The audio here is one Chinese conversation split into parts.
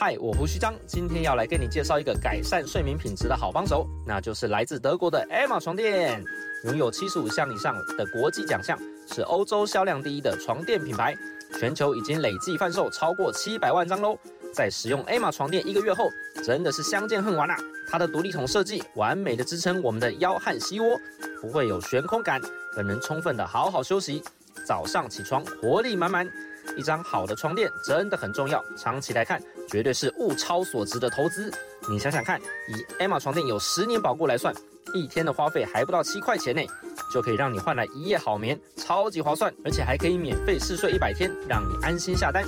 嗨，我胡须章，今天要来跟你介绍一个改善睡眠品质的好帮手，那就是来自德国的 Emma 床垫，拥有七十五项以上的国际奖项，是欧洲销量第一的床垫品牌，全球已经累计贩售超过七百万张喽。在使用 Emma 床垫一个月后，真的是相见恨晚啊！它的独立筒设计完美的支撑我们的腰和膝窝，不会有悬空感，更能充分的好好休息，早上起床活力满满。一张好的床垫真的很重要，长期来看绝对是物超所值的投资。你想想看，以 Emma 床垫有十年保固来算，一天的花费还不到七块钱呢，就可以让你换来一夜好眠，超级划算，而且还可以免费试睡一百天，让你安心下单。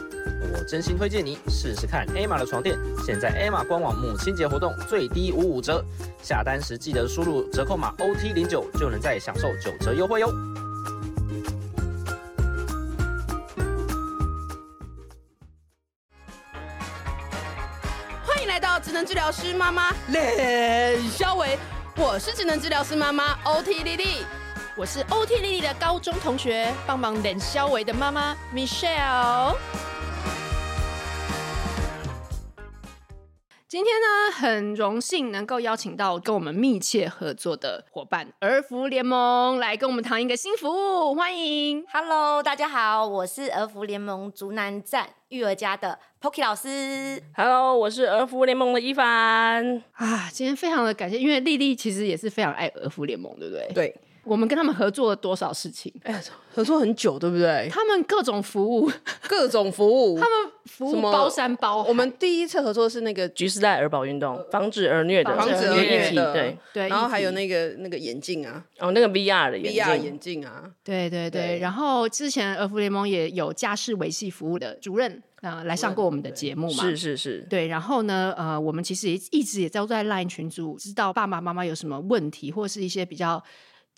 我真心推荐你试试看 Emma 的床垫，现在 Emma 官网母亲节活动最低五五折，下单时记得输入折扣码 OT 零九，就能再享受九折优惠哟。职能治疗师妈妈练肖维，我是职能治疗师妈妈 OT 丽丽，我是 OT 丽丽的高中同学，帮忙练肖维的妈妈 Michelle。今天呢，很荣幸能够邀请到跟我们密切合作的伙伴儿福联盟来跟我们谈一个新服务，欢迎。Hello，大家好，我是儿福联盟竹南站育儿家的 Poki 老师。Hello，我是儿福联盟的伊凡。啊，今天非常的感谢，因为丽丽其实也是非常爱儿福联盟，对不对？对。我们跟他们合作了多少事情？哎呀，合作很久，对不对？他们各种服务，各种服务，他们服务包山包。我们第一次合作是那个橘时代儿保运动，防止儿虐的，防止儿虐的，对对。然后还有那个那个眼镜啊，哦，那个 VR 的眼镜，VR 眼镜啊，对对对。然后之前儿福联盟也有家事维系服务的主任啊来上过我们的节目嘛，是是是，对。然后呢，呃，我们其实也一直也都在 LINE 群组，知道爸爸妈妈有什么问题，或是一些比较。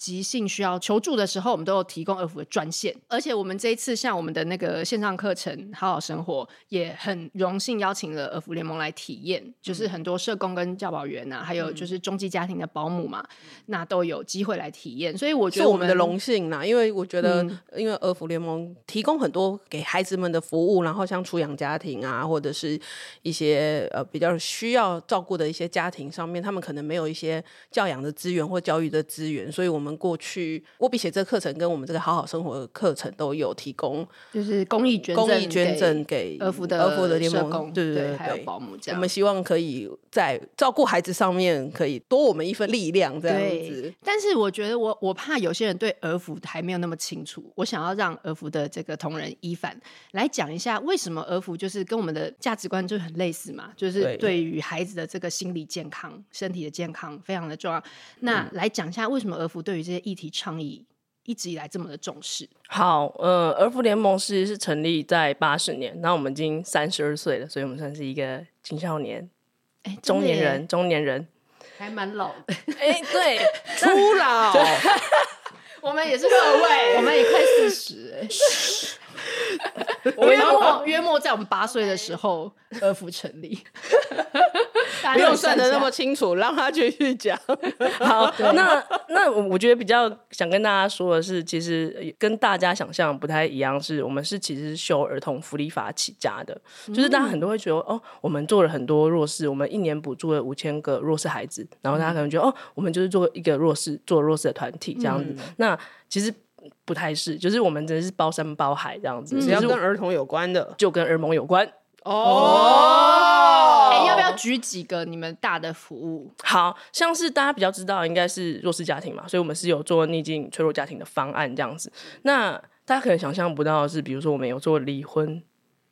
急性需要求助的时候，我们都有提供儿福的专线。而且我们这一次像我们的那个线上课程《好好生活》，也很荣幸邀请了儿福联盟来体验，就是很多社工跟教保员啊，还有就是中继家庭的保姆嘛，那都有机会来体验。所以我觉得我们，是我们的荣幸呐，因为我觉得，因为儿福联盟提供很多给孩子们的服务，然后像出养家庭啊，或者是一些呃比较需要照顾的一些家庭上面，他们可能没有一些教养的资源或教育的资源，所以我们。过去握笔写这个课程跟我们这个好好生活的课程都有提供，就是公益捐赠，公益捐赠给儿福的儿福的联盟，对对对，还有保姆这样。我们希望可以在照顾孩子上面可以多我们一份力量，这样子。但是我觉得我我怕有些人对儿福还没有那么清楚，我想要让儿福的这个同仁伊凡来讲一下，为什么儿福就是跟我们的价值观就很类似嘛，就是对于孩子的这个心理健康、身体的健康非常的重要。那来讲一下为什么儿福对于这些议题倡议一直以来这么的重视。好，呃，儿福联盟是是成立在八十年，那我们已经三十二岁了，所以我们算是一个青少年，哎，中年人，中年人还蛮老的，哎，对，初老，我们也是各位，我们也快四十，哎，约莫约莫在我们八岁的时候，儿福成立。不用算的那么清楚，让他继续讲。好，那那我觉得比较想跟大家说的是，其实跟大家想象不太一样，是我们是其实是修儿童福利法起家的，嗯、就是大家很多会觉得哦，我们做了很多弱势，我们一年补助了五千个弱势孩子，然后大家可能觉得哦，我们就是做一个弱势做弱势的团体这样子。嗯、那其实不太是，就是我们真的是包山包海这样子，只要跟儿童有关的，就跟儿盟有关哦。哎要不要举几个你们大的服务？好像是大家比较知道，应该是弱势家庭嘛，所以我们是有做逆境脆弱家庭的方案这样子。那大家可能想象不到的是，比如说我们有做离婚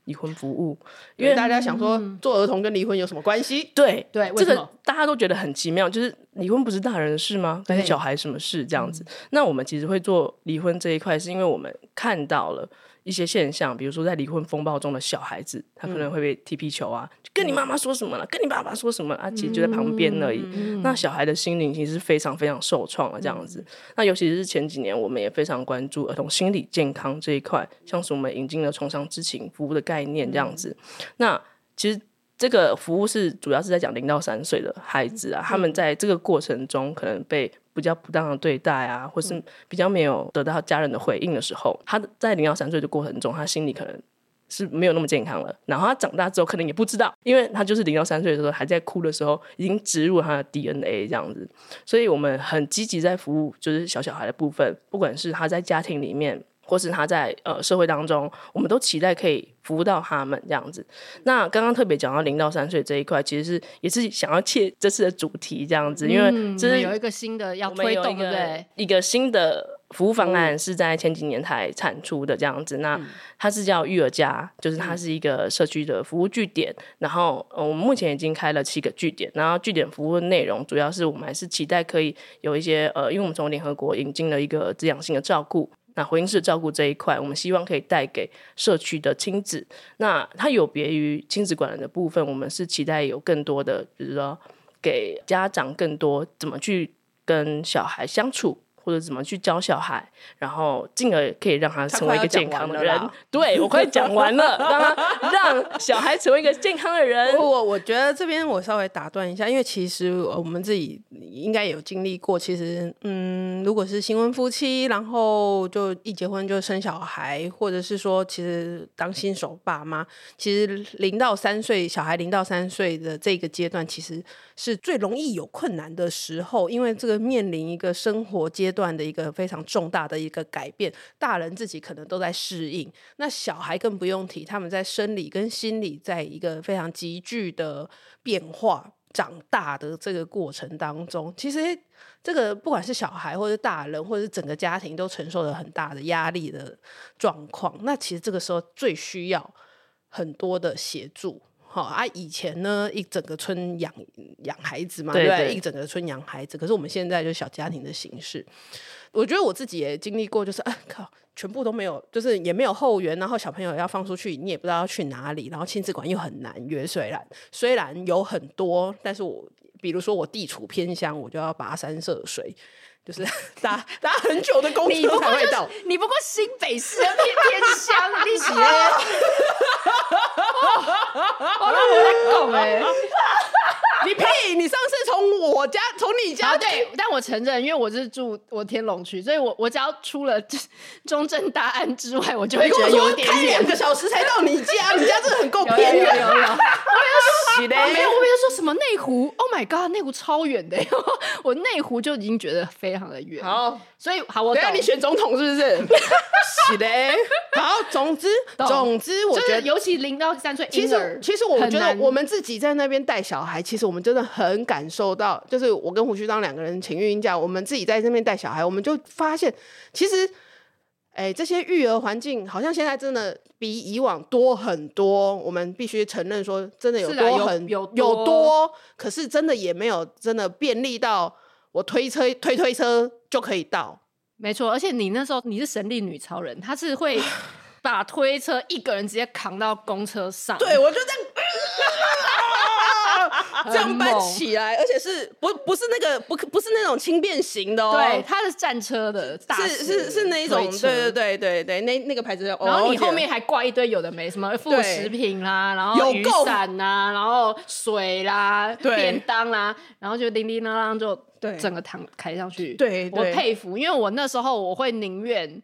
离婚服务，因为大家想说做儿童跟离婚有什么关系？对对，这个大家都觉得很奇妙，就是离婚不是大人的事吗？跟小孩什么事这样子？那我们其实会做离婚这一块，是因为我们看到了。一些现象，比如说在离婚风暴中的小孩子，他可能会被踢皮球啊，就跟你妈妈说什么了，跟你爸爸说什么啊，其实就在旁边而已。那小孩的心灵其实是非常非常受创了，这样子。那尤其是前几年，我们也非常关注儿童心理健康这一块，像是我们引进了创伤知情服务的概念这样子。那其实这个服务是主要是在讲零到三岁的孩子啊，他们在这个过程中可能被。比较不当的对待啊，或是比较没有得到家人的回应的时候，他在零到三岁的过程中，他心里可能是没有那么健康了。然后他长大之后可能也不知道，因为他就是零到三岁的时候还在哭的时候，已经植入他的 DNA 这样子。所以我们很积极在服务，就是小小孩的部分，不管是他在家庭里面。或是他在呃社会当中，我们都期待可以服务到他们这样子。那刚刚特别讲到零到三岁这一块，其实是也是想要切这次的主题这样子，因为这是有一个新的要推动，对不对？一个新的服务方案是在前几年才产出的这样子。那它是叫育儿家，就是它是一个社区的服务据点。然后我们目前已经开了七个据点，然后据点服务内容主要是我们还是期待可以有一些呃，因为我们从联合国引进了一个滋养性的照顾。那回应式照顾这一块，我们希望可以带给社区的亲子。那它有别于亲子馆的部分，我们是期待有更多的，比如说给家长更多怎么去跟小孩相处。或者怎么去教小孩，然后进而可以让他成为一个健康的人。对，我快讲完了，让他让小孩成为一个健康的人。我我觉得这边我稍微打断一下，因为其实我们自己应该有经历过。其实，嗯，如果是新婚夫妻，然后就一结婚就生小孩，或者是说，其实当新手爸妈，其实零到三岁小孩零到三岁的这个阶段，其实是最容易有困难的时候，因为这个面临一个生活阶段。段的一个非常重大的一个改变，大人自己可能都在适应，那小孩更不用提，他们在生理跟心理在一个非常急剧的变化长大的这个过程当中，其实这个不管是小孩或者大人，或者是整个家庭都承受了很大的压力的状况，那其实这个时候最需要很多的协助。好啊，以前呢，一整个村养养孩子嘛，对不对？对？一整个村养孩子，可是我们现在就是小家庭的形式。我觉得我自己也经历过，就是啊靠，全部都没有，就是也没有后援，然后小朋友要放出去，你也不知道要去哪里，然后亲子馆又很难约。虽然虽然有很多，但是我比如说我地处偏乡，我就要跋山涉水。就是 搭搭 很久的公车才会到，你不过新北市偏偏乡，你写，我让我在拱哎。你屁！你上次从我家从你家对，但我承认，因为我是住我天龙区，所以我我只要出了中正大安之外，我就会觉得有点远。开两个小时才到你家，你家真的很够偏远。有有有，有，有，有，有，我没有，我没有说什么内湖。Oh my god，内湖超远的，我内湖就已经觉得非常的远。好，所以好，我等下你选总统是不是？是的。好，总之总之，我觉得尤其零到三岁，其实其实我觉得我们自己在那边带小孩，其实。我们真的很感受到，就是我跟胡须章两个人请育婴假，我们自己在那边带小孩，我们就发现，其实，哎、欸，这些育儿环境好像现在真的比以往多很多。我们必须承认说，真的有多很有有多，有多，可是真的也没有真的便利到我推车推推车就可以到。没错，而且你那时候你是神力女超人，她是会 把推车一个人直接扛到公车上。对，我就这样。这样搬起来，而且是不不是那个不不是那种轻便型的哦，对，它是战车的，是是是那一种，对对对对对，那那个牌子。然后你后面还挂一堆有的没什么副食品啦，然后雨伞呐，然后水啦，便当啦，然后就叮叮当当就整个躺开上去。对，我佩服，因为我那时候我会宁愿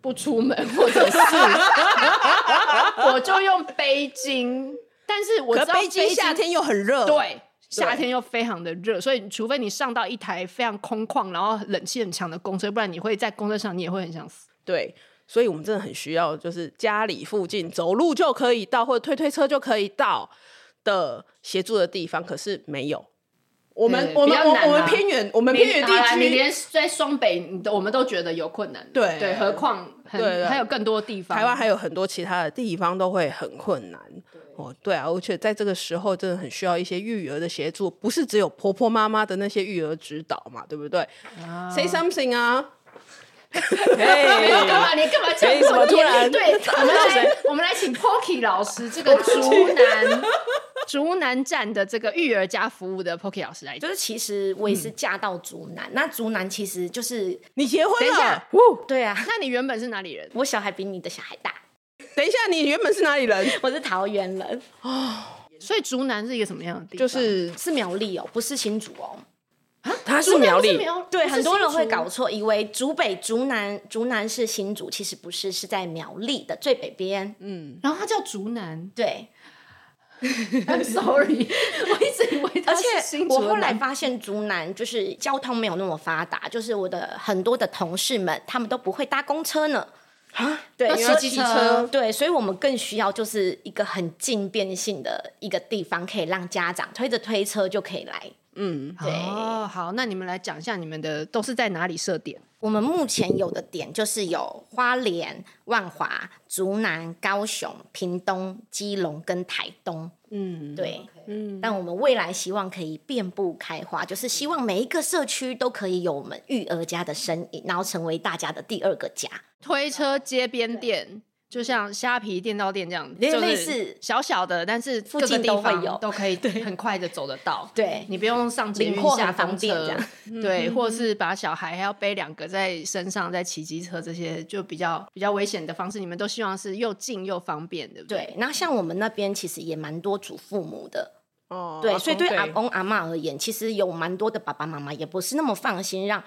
不出门，或者是 我就用背巾。但是我知道北京夏天又很热，对，夏天又非常的热，所以除非你上到一台非常空旷，然后冷气很强的公车，不然你会在公车上，你也会很想死。对，所以我们真的很需要，就是家里附近走路就可以到，或者推推车就可以到的协助的地方，可是没有。我们我们我我们偏远，我们偏远地区，你连在双北，我们都觉得有困难。对对，何况对还有更多地方，台湾还有很多其他的地方都会很困难。哦，对啊，而且在这个时候真的很需要一些育儿的协助，不是只有婆婆妈妈的那些育儿指导嘛，对不对？Say something 啊！没有干嘛？你干嘛这样？什么突然？对，我们来，我们来请 Pocky 老师，这个竹南竹南站的这个育儿家服务的 Poki 老师来，就是其实我也是嫁到竹南，那竹南其实就是你结婚了？对啊，那你原本是哪里人？我小孩比你的小孩大。等一下，你原本是哪里人？我是桃园人哦，所以竹南是一个什么样的地方？就是是苗栗哦，不是新竹哦。啊？啊，是苗栗，对，很多人会搞错，以为竹北、竹南、竹南是新竹，其实不是，是在苗栗的最北边。嗯然后它叫竹南对，I'm sorry，我一直以为它而是且新竹的我后来南发现竹南就是交通没有那么发达，就是我的很多的同事们他们都不会搭公车呢。啊，对，要因为骑机车对，所以我们更需要就是一个很静便性的一个地方，可以让家长推着推车就可以来。嗯，对哦，好，那你们来讲一下你们的都是在哪里设点？我们目前有的点就是有花莲、万华、竹南、高雄、屏东、基隆跟台东。嗯，对，嗯，但我们未来希望可以遍布开花，就是希望每一个社区都可以有我们育儿家的身影，然后成为大家的第二个家。推车街边店，就像虾皮电到店这样，类就是类似小小的，但是附近都会有都可以 很快的走得到。对你不用上捷运下公车方便这样，对，或者是把小孩还要背两个在身上，在骑机车这些就比较比较危险的方式，你们都希望是又近又方便，对不对？对，那像我们那边其实也蛮多祖父母的，哦，对，所以对阿公阿妈而言，其实有蛮多的爸爸妈妈也不是那么放心让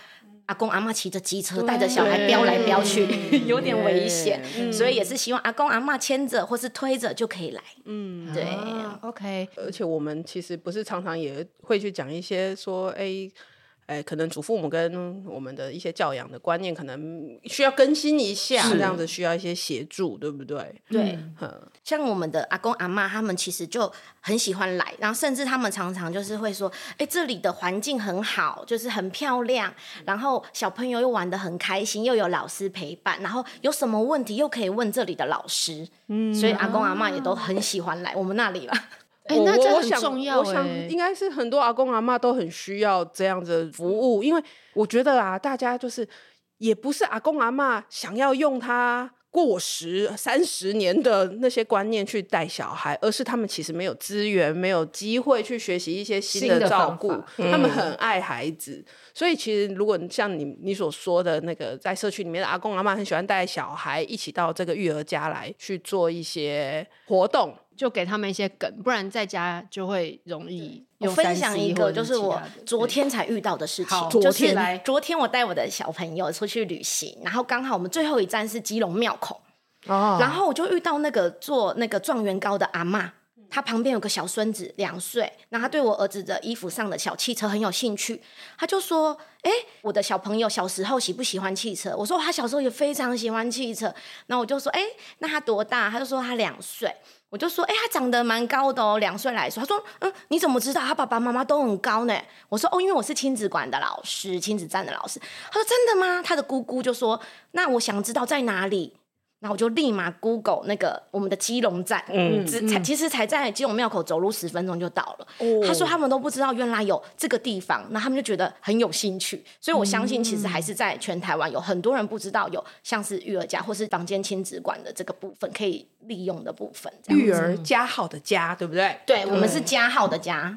阿公阿妈骑着机车带着小孩飙来飙去，有点危险，所以也是希望阿公阿妈牵着或是推着就可以来。嗯，对。啊，OK，而且我们其实不是常常也会去讲一些说，哎。哎，可能祖父母跟我们的一些教养的观念，可能需要更新一下，这样子需要一些协助，对不对？对，嗯，像我们的阿公阿妈，他们其实就很喜欢来，然后甚至他们常常就是会说，哎，这里的环境很好，就是很漂亮，然后小朋友又玩得很开心，又有老师陪伴，然后有什么问题又可以问这里的老师，嗯，所以阿公阿妈也都很喜欢来我们那里吧。哎、我那这很我想重要我想哎。应该是很多阿公阿妈都很需要这样子的服务，因为我觉得啊，大家就是也不是阿公阿妈想要用他过时三十年的那些观念去带小孩，而是他们其实没有资源、没有机会去学习一些新的照顾，他们很爱孩子，所以其实如果像你你所说的那个，在社区里面的阿公阿妈很喜欢带小孩一起到这个育儿家来去做一些活动。就给他们一些梗，不然在家就会容易我分享一个，就是我昨天才遇到的事情。好就是昨天来昨天我带我的小朋友出去旅行，然后刚好我们最后一站是基隆庙口，哦然后我就遇到那个做那个状元糕的阿妈，她旁边有个小孙子两岁，然后他对我儿子的衣服上的小汽车很有兴趣，他就说：“哎，我的小朋友小时候喜不喜欢汽车？”我说：“他小时候也非常喜欢汽车。”然后我就说：“哎，那他多大？”他就说：“他两岁。”我就说：“哎，他长得蛮高的哦，两岁来说。”他说：“嗯，你怎么知道他爸爸妈妈都很高呢？”我说：“哦，因为我是亲子馆的老师，亲子站的老师。”他说：“真的吗？”他的姑姑就说：“那我想知道在哪里。”然后我就立马 Google 那个我们的基隆站，嗯，只才其实才在基隆庙口走路十分钟就到了。哦他说他们都不知道原来有这个地方，那他们就觉得很有兴趣。所以我相信，其实还是在全台湾有很多人不知道有像是育儿家或是房间亲子馆的这个部分可以利用的部分。育儿家号的家，对不对？对，我们是加号的加。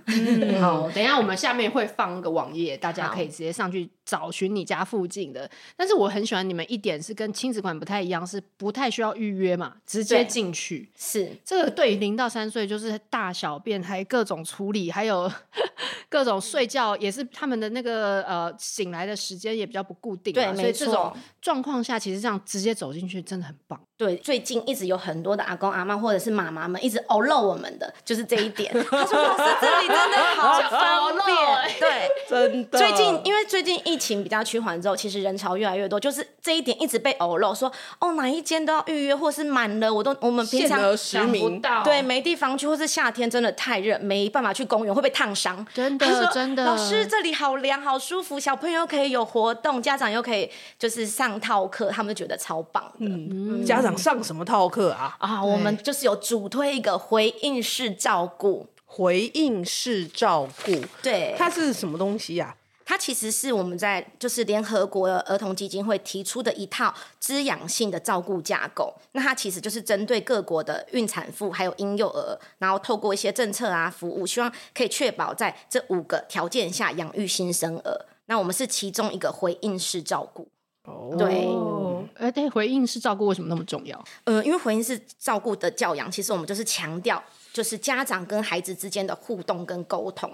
好，等一下我们下面会放个网页，大家可以直接上去找寻你家附近的。但是我很喜欢你们一点是跟亲子馆不太一样，是不太需要预约嘛，直接进去。是这个对于零到三岁就是大小便还各种处理，还有 各种睡觉，也是他们的那个呃醒来的时间也比较不固定嘛。对所以这种状况下，其实这样直接走进去真的很棒。对，最近一直有很多的阿公阿妈或者是妈妈们一直偶漏我们的，就是这一点。他说：“老师，这里真的好方便。”对，真的。最近因为最近疫情比较趋缓之后，其实人潮越来越多，就是这一点一直被偶漏，说哦哪一间都要预约，或是满了，我都我们平常限额实名到对没地方去，或是夏天真的太热，没办法去公园会被烫伤。真的真的，老师这里好凉好舒服，小朋友可以有活动，家长又可以就是上套课，他们就觉得超棒的。嗯，家长上什么套课啊？啊，我们就是有主推一个回应式照顾，回应式照顾，对，它是什么东西呀、它其实是我们在就是联合国儿童基金会提出的一套滋养性的照顾架构。那它其实就是针对各国的孕产妇还有婴幼儿，然后透过一些政策啊服务，希望可以确保在这五个条件下养育新生儿。那我们是其中一个回应式照顾。哦对哦，哎，对，回应式照顾为什么那么重要？呃，因为回应式照顾的教养，其实我们就是强调，就是家长跟孩子之间的互动跟沟通。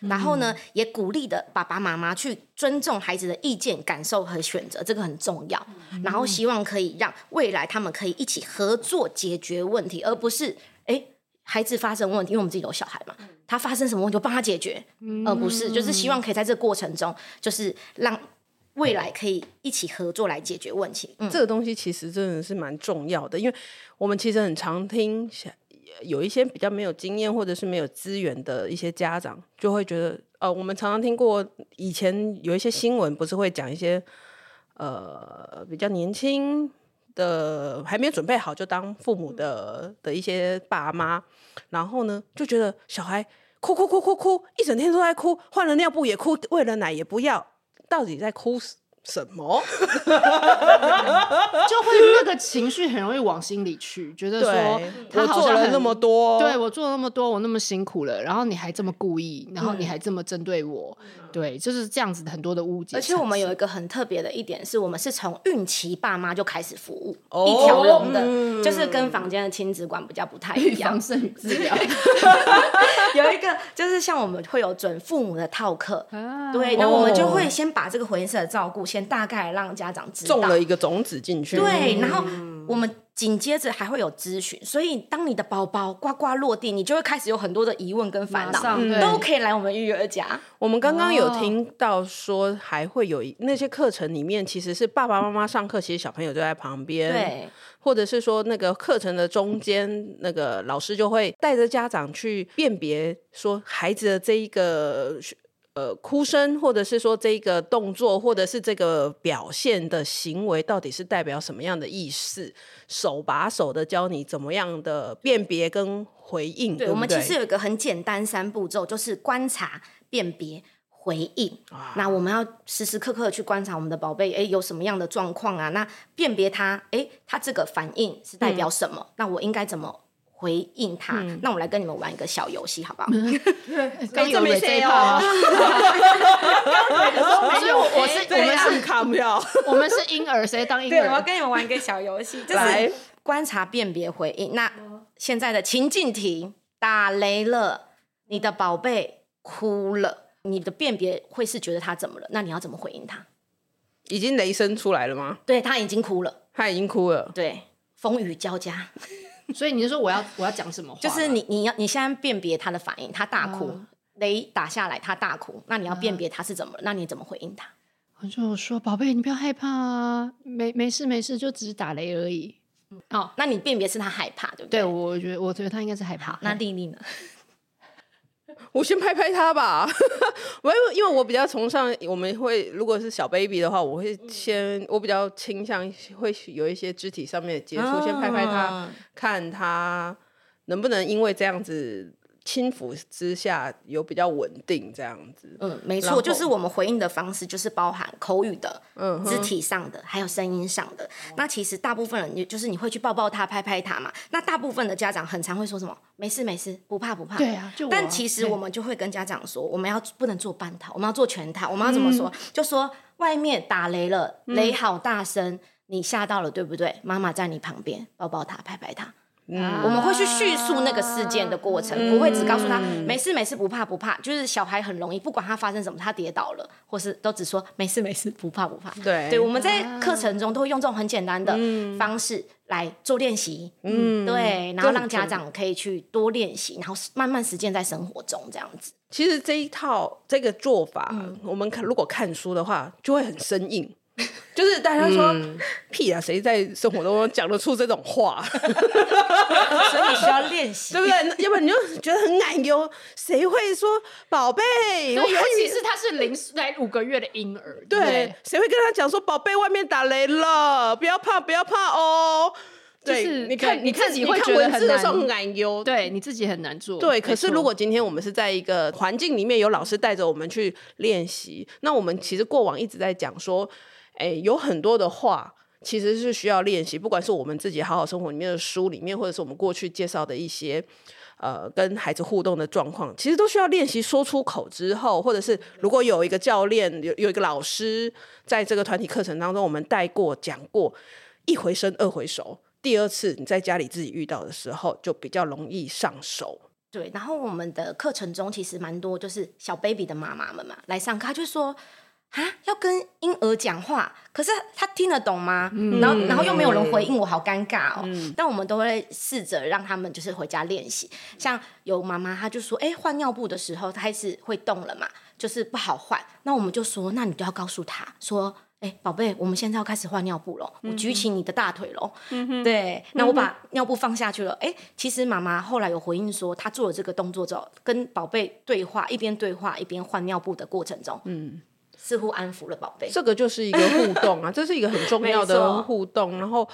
然后呢，也鼓励的爸爸妈妈去尊重孩子的意见、感受和选择，这个很重要。然后希望可以让未来他们可以一起合作解决问题，而不是哎，孩子发生问题，因为我们自己有小孩嘛，他发生什么问题就帮他解决，而不是就是希望可以在这个过程中，就是让未来可以一起合作来解决问题。嗯，这个东西其实真的是蛮重要的，因为我们其实很常听。有一些比较没有经验或者是没有资源的一些家长，就会觉得，呃，我们常常听过以前有一些新闻，不是会讲一些，呃，比较年轻的还没有准备好就当父母的的一些爸妈，然后呢，就觉得小孩哭哭哭哭哭，一整天都在哭，换了尿布也哭，喂了奶也不要，到底在哭什么？就会那个情绪很容易往心里去，觉得说他做了那么多，对我做了那么多，我那么辛苦了，然后你还这么故意，然后你还这么针对我，嗯、对，就是这样子很多的误解。而且我们有一个很特别的一点是，我们是从孕期爸妈就开始服务，哦、一条龙的，嗯、就是跟房间的亲子馆比较不太一样。预防胜于治疗。有一个就是像我们会有准父母的套课，啊、对，那我们就会先把这个回应式的照顾先大概让家长知道，种了一个种子进去。对，然后我们紧接着还会有咨询，所以当你的宝宝呱呱落地，你就会开始有很多的疑问跟烦恼，都可以来我们育儿家。我们刚刚有听到说，还会有那些课程里面，其实是爸爸妈妈上课，其实小朋友就在旁边，对，或者是说那个课程的中间，那个老师就会带着家长去辨别，说孩子的这一个。呃，哭声，或者是说这个动作，或者是这个表现的行为，到底是代表什么样的意思？手把手的教你怎么样的辨别跟回应。对，我们其实有一个很简单三步骤，就是观察、辨别、回应。啊、那我们要时时刻刻去观察我们的宝贝，哎，有什么样的状况啊？那辨别他，哎，他这个反应是代表什么？嗯、那我应该怎么？回应他，嗯、那我来跟你们玩一个小游戏，好不好？刚有没这一趴？所以我是我们是卡票，我们是婴儿，谁当婴儿？对，我要跟你们玩一个小游戏，就是观察、辨别、回应。那现在的情境题，打雷了，你的宝贝哭了，你的辨别会是觉得他怎么了？那你要怎么回应他？已经雷声出来了吗？对，他已经哭了，他已经哭了。对，风雨交加。所以你是说我要我要讲什么话？就是你你要你现在辨别他的反应，他大哭，哦、雷打下来，他大哭，那你要辨别他是怎么？嗯、那你怎么回应他？我就说宝贝，你不要害怕啊，没没事没事，就只是打雷而已。嗯、哦，那你辨别是他害怕，对不对？对，我觉得我觉得他应该是害怕。那丽丽呢？我先拍拍他吧，我因为我比较崇尚，我们会如果是小 baby 的话，我会先我比较倾向会有一些肢体上面的接触，啊、先拍拍他，看他能不能因为这样子。轻抚之下有比较稳定这样子，嗯，没错，就是我们回应的方式就是包含口语的、嗯、肢体上的，还有声音上的。嗯、那其实大部分人就是你会去抱抱他、拍拍他嘛。那大部分的家长很常会说什么？没事没事，不怕不怕。对啊，就但其实我们就会跟家长说，我们要不能做半套，我们要做全套。我们要怎么说？嗯、就说外面打雷了，雷好大声，嗯、你吓到了对不对？妈妈在你旁边，抱抱他，拍拍他。嗯，我们会去叙述那个事件的过程，嗯、不会只告诉他没事没事不怕不怕。就是小孩很容易，不管他发生什么，他跌倒了，或是都只说没事没事不怕不怕。对，对，我们在课程中都会用这种很简单的方式来做练习。嗯，对，然后让家长可以去多练习，然后慢慢实践在生活中这样子。其实这一套这个做法，嗯、我们看如果看书的话，就会很生硬。就是大家说、嗯、屁啊，谁在生活中讲得出这种话？所以你需要练习，对不对？要不然你就觉得很奶油。谁会说宝贝？尤其是他是零来五个月的婴儿，对，谁会跟他讲说宝贝，外面打雷了，不要怕，不要怕哦。对，就是你看你自己会觉得很奶油，对你自己很难做。对，可是如果今天我们是在一个环境里面，有老师带着我们去练习，那我们其实过往一直在讲说。哎，有很多的话其实是需要练习，不管是我们自己好好生活里面的书里面，或者是我们过去介绍的一些呃跟孩子互动的状况，其实都需要练习说出口之后，或者是如果有一个教练有有一个老师在这个团体课程当中，我们带过讲过，一回生二回熟，第二次你在家里自己遇到的时候就比较容易上手。对，然后我们的课程中其实蛮多，就是小 baby 的妈妈们嘛来上课，他就说啊，要跟婴儿讲话，可是他听得懂吗？嗯、然后然后又没有人回应我，好尴尬哦。嗯、但我们都会试着让他们就是回家练习。像有妈妈，她就说，哎，换尿布的时候，她开始会动了嘛，就是不好换。那我们就说，那你都要告诉他说。哎，宝贝，我们现在要开始换尿布了。我举起你的大腿喽。嗯。对，那我把尿布放下去了。哎，其实妈妈后来有回应说，她做了这个动作之后，跟宝贝对话，一边对话一边换尿布的过程中，嗯，似乎安抚了宝贝。这个就是一个互动啊，这是一个很重要的互动。然后，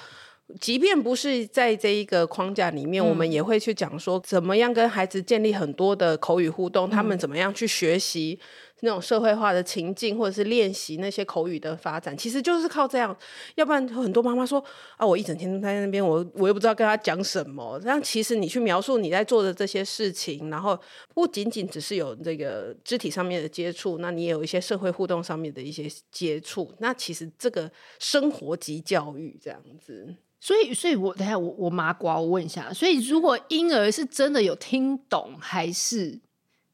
即便不是在这一个框架里面，我们也会去讲说，怎么样跟孩子建立很多的口语互动，他们怎么样去学习。那种社会化的情境，或者是练习那些口语的发展，其实就是靠这样。要不然很多妈妈说啊，我一整天都在那边，我我又不知道跟他讲什么。这样其实你去描述你在做的这些事情，然后不仅仅只是有这个肢体上面的接触，那你也有一些社会互动上面的一些接触。那其实这个生活级教育这样子。所以，所以我等下我我麻瓜，我问一下。所以，如果婴儿是真的有听懂，还是？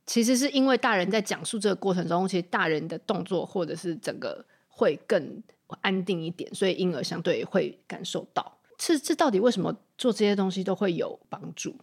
其实是因为大人在讲述这个过程中，其实大人的动作或者是整个会更安定一点，所以婴儿相对会感受到。这这到底为什么做这些东西都会有帮助？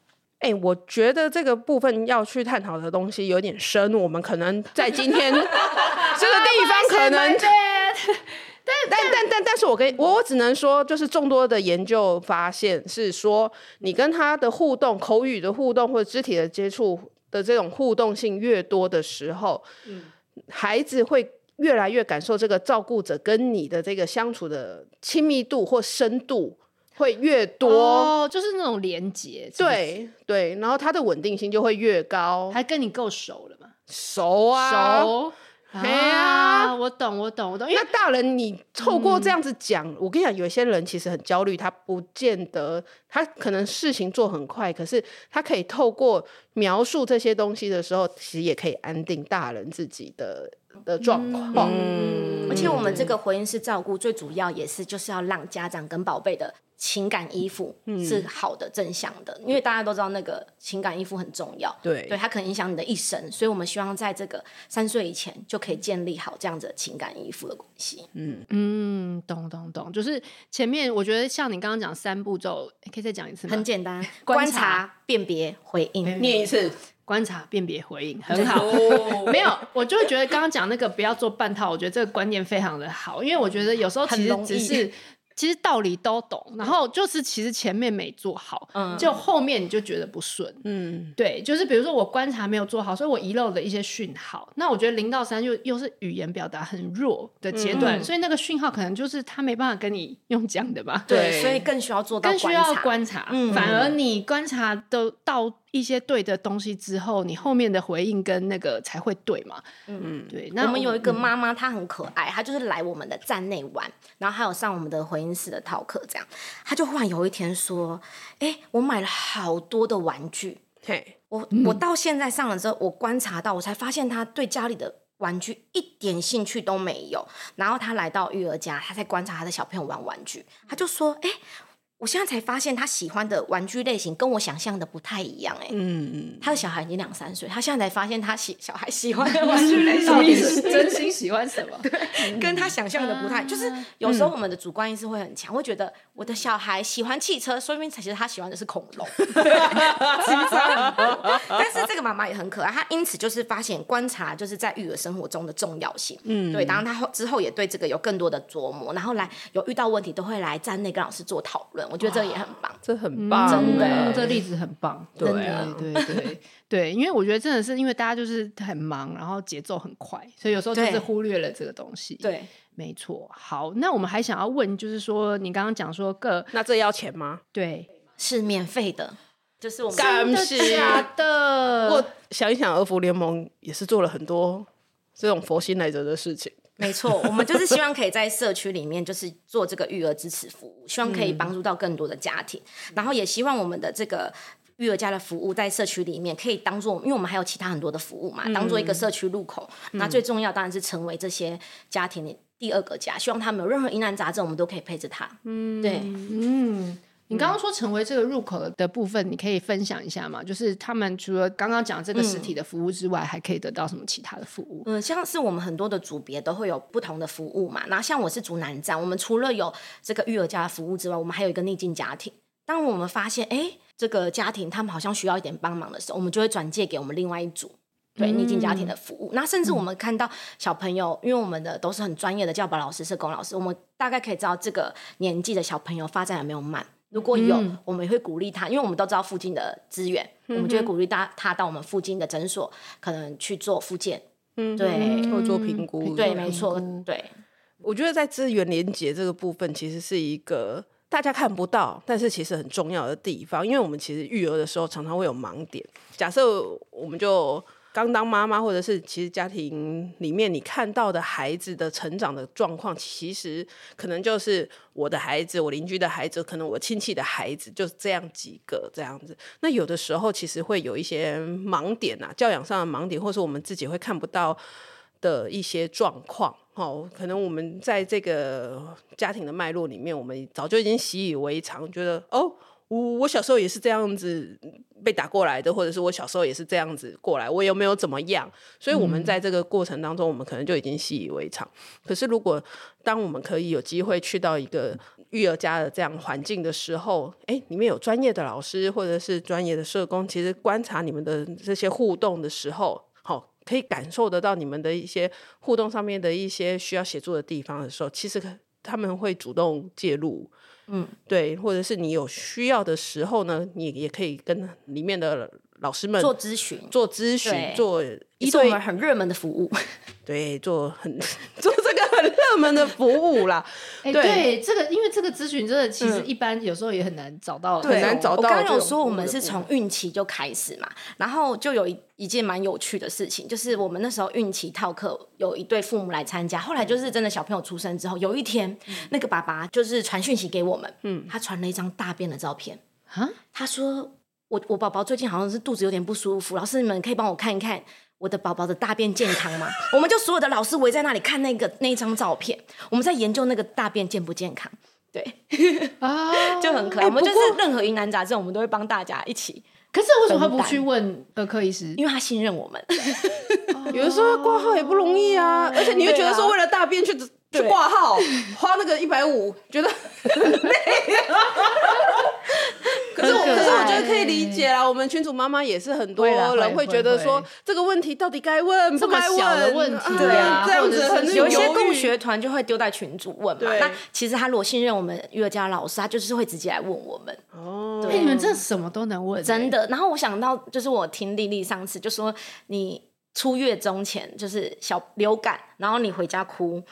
哎、欸，我觉得这个部分要去探讨的东西有点深，我们可能在今天 这个地方可能，但但但但但是我跟我我只能说，就是众多的研究发现是说，你跟他的互动、口语的互动或者肢体的接触。的这种互动性越多的时候，嗯，孩子会越来越感受这个照顾者跟你的这个相处的亲密度或深度会越多，哦，就是那种连接，对对，然后他的稳定性就会越高，还跟你够熟了嘛？熟啊，熟。哎呀、啊，我懂，我懂，我懂。因为大人，你透过这样子讲，嗯、我跟你讲，有些人其实很焦虑，他不见得，他可能事情做很快，可是他可以透过描述这些东西的时候，其实也可以安定大人自己的的状况。嗯，而且我们这个回应式照顾，最主要也是就是要让家长跟宝贝的。情感依附是好的、正向的，嗯、因为大家都知道那个情感依附很重要。对，对，它可能影响你的一生，所以我们希望在这个三岁以前就可以建立好这样子的情感依附的关系。嗯嗯，懂懂懂，就是前面我觉得像你刚刚讲三步骤，可以再讲一次吗？很简单，观察、辨别、回应。念一次，观察、辨别、回应，很好。哦、没有，我就会觉得刚刚讲那个不要做半套，我觉得这个观念非常的好，因为我觉得有时候其实只是。其实道理都懂，然后就是其实前面没做好，嗯，就后面你就觉得不顺，嗯，对，就是比如说我观察没有做好，所以我遗漏了一些讯号。那我觉得零到三又又是语言表达很弱的阶段，嗯、所以那个讯号可能就是他没办法跟你用讲的吧？对，所以更需要做到，更需要观察。嗯，反而你观察的到。一些对的东西之后，你后面的回应跟那个才会对嘛？嗯，对。那我们有一个妈妈，她很可爱，她就是来我们的站内玩，然后还有上我们的回音室的套课，这样。她就忽然有一天说：“哎，我买了好多的玩具。嘿，我我到现在上了之后，我观察到，我才发现她对家里的玩具一点兴趣都没有。然后她来到育儿家，她在观察她的小朋友玩玩具，她就说：哎。”我现在才发现，他喜欢的玩具类型跟我想象的不太一样哎。嗯嗯。他的小孩已经两三岁，他现在才发现他喜小孩喜欢的玩具类型到底是真心喜欢什么？对，跟他想象的不太。就是有时候我们的主观意识会很强，会觉得我的小孩喜欢汽车，说明其实他喜欢的是恐龙。对，但是这个妈妈也很可爱，她因此就是发现观察就是在育儿生活中的重要性。嗯。对，当然他之后也对这个有更多的琢磨，然后来有遇到问题都会来站内跟老师做讨论。我觉得这也很棒，这很棒，嗯、真的，这例子很棒。对啊，对对对，对，因为我觉得真的是因为大家就是很忙，然后节奏很快，所以有时候就是忽略了这个东西。对，没错。好，那我们还想要问，就是说你刚刚讲说个，那这要钱吗？对，是免费的，就是我们真的假的？我想一想，俄服联盟也是做了很多这种佛心来着的事情。没错，我们就是希望可以在社区里面，就是做这个育儿支持服务，希望可以帮助到更多的家庭，嗯、然后也希望我们的这个育儿家的服务在社区里面可以当做，因为我们还有其他很多的服务嘛，当做一个社区入口。嗯、那最重要当然是成为这些家庭的第二个家，希望他们有任何疑难杂症，我们都可以陪着他。嗯，对，嗯。你刚刚说成为这个入口的部分，你可以分享一下吗？就是他们除了刚刚讲这个实体的服务之外，嗯、还可以得到什么其他的服务？嗯，像是我们很多的组别都会有不同的服务嘛。那像我是组男站，我们除了有这个育儿家的服务之外，我们还有一个逆境家庭。当我们发现哎，这个家庭他们好像需要一点帮忙的时候，我们就会转借给我们另外一组。对逆境家庭的服务，嗯、那甚至我们看到小朋友，嗯、因为我们的都是很专业的教保老师、社工老师，我们大概可以知道这个年纪的小朋友发展有没有慢。如果有，嗯、我们也会鼓励他，因为我们都知道附近的资源，嗯、我们就会鼓励他他到我们附近的诊所，可能去做复健，嗯，对，或做评估，对，没错，对。我觉得在资源连接这个部分，其实是一个大家看不到，但是其实很重要的地方，因为我们其实育儿的时候常常会有盲点。假设我们就刚当妈妈，或者是其实家庭里面你看到的孩子的成长的状况，其实可能就是我的孩子、我邻居的孩子，可能我亲戚的孩子，就是这样几个这样子。那有的时候其实会有一些盲点啊，教养上的盲点，或是我们自己会看不到的一些状况。哦，可能我们在这个家庭的脉络里面，我们早就已经习以为常，觉得哦。我我小时候也是这样子被打过来的，或者是我小时候也是这样子过来，我有没有怎么样？所以，我们在这个过程当中，我们可能就已经习以为常。可是，如果当我们可以有机会去到一个育儿家的这样环境的时候，哎，里面有专业的老师或者是专业的社工，其实观察你们的这些互动的时候，好，可以感受得到你们的一些互动上面的一些需要协助的地方的时候，其实他们会主动介入。嗯，对，或者是你有需要的时候呢，你也可以跟里面的老师们做咨询，做咨询，做一对很热门的服务。对，做很 做这个很热门的服务啦。欸、对，这个因为这个咨询真的其实一般有时候也很难找到，很难找到。我刚刚有说我们是从孕期就开始嘛，然后就有一一件蛮有趣的事情，就是我们那时候孕期套课有一对父母来参加，后来就是真的小朋友出生之后，有一天、嗯、那个爸爸就是传讯息给我们，嗯，他传了一张大便的照片，啊，他说我我宝宝最近好像是肚子有点不舒服，老师你们可以帮我看一看。我的宝宝的大便健康吗？我们就所有的老师围在那里看那个那张照片，我们在研究那个大便健不健康。对，啊，就很可爱。欸、我们就是任何疑难杂症，我们都会帮大家一起。可是为什么他不去问儿科医师？因为他信任我们。有的时候挂号也不容易啊，而且你会觉得说为了大便去去挂号，花那个一百五，觉得很累。可是我，可是我觉得可以理解啦。我们群主妈妈也是很多人会觉得说，这个问题到底该问不该问？问题对啊，这样子有一些共学团就会丢在群主问嘛。那其实他如果信任我们育儿家老师，他就是会直接来问我们。哦，你们这什么都能问，真的。然后我想到，就是我听丽丽上次就说你。出月中前就是小流感，然后你回家哭，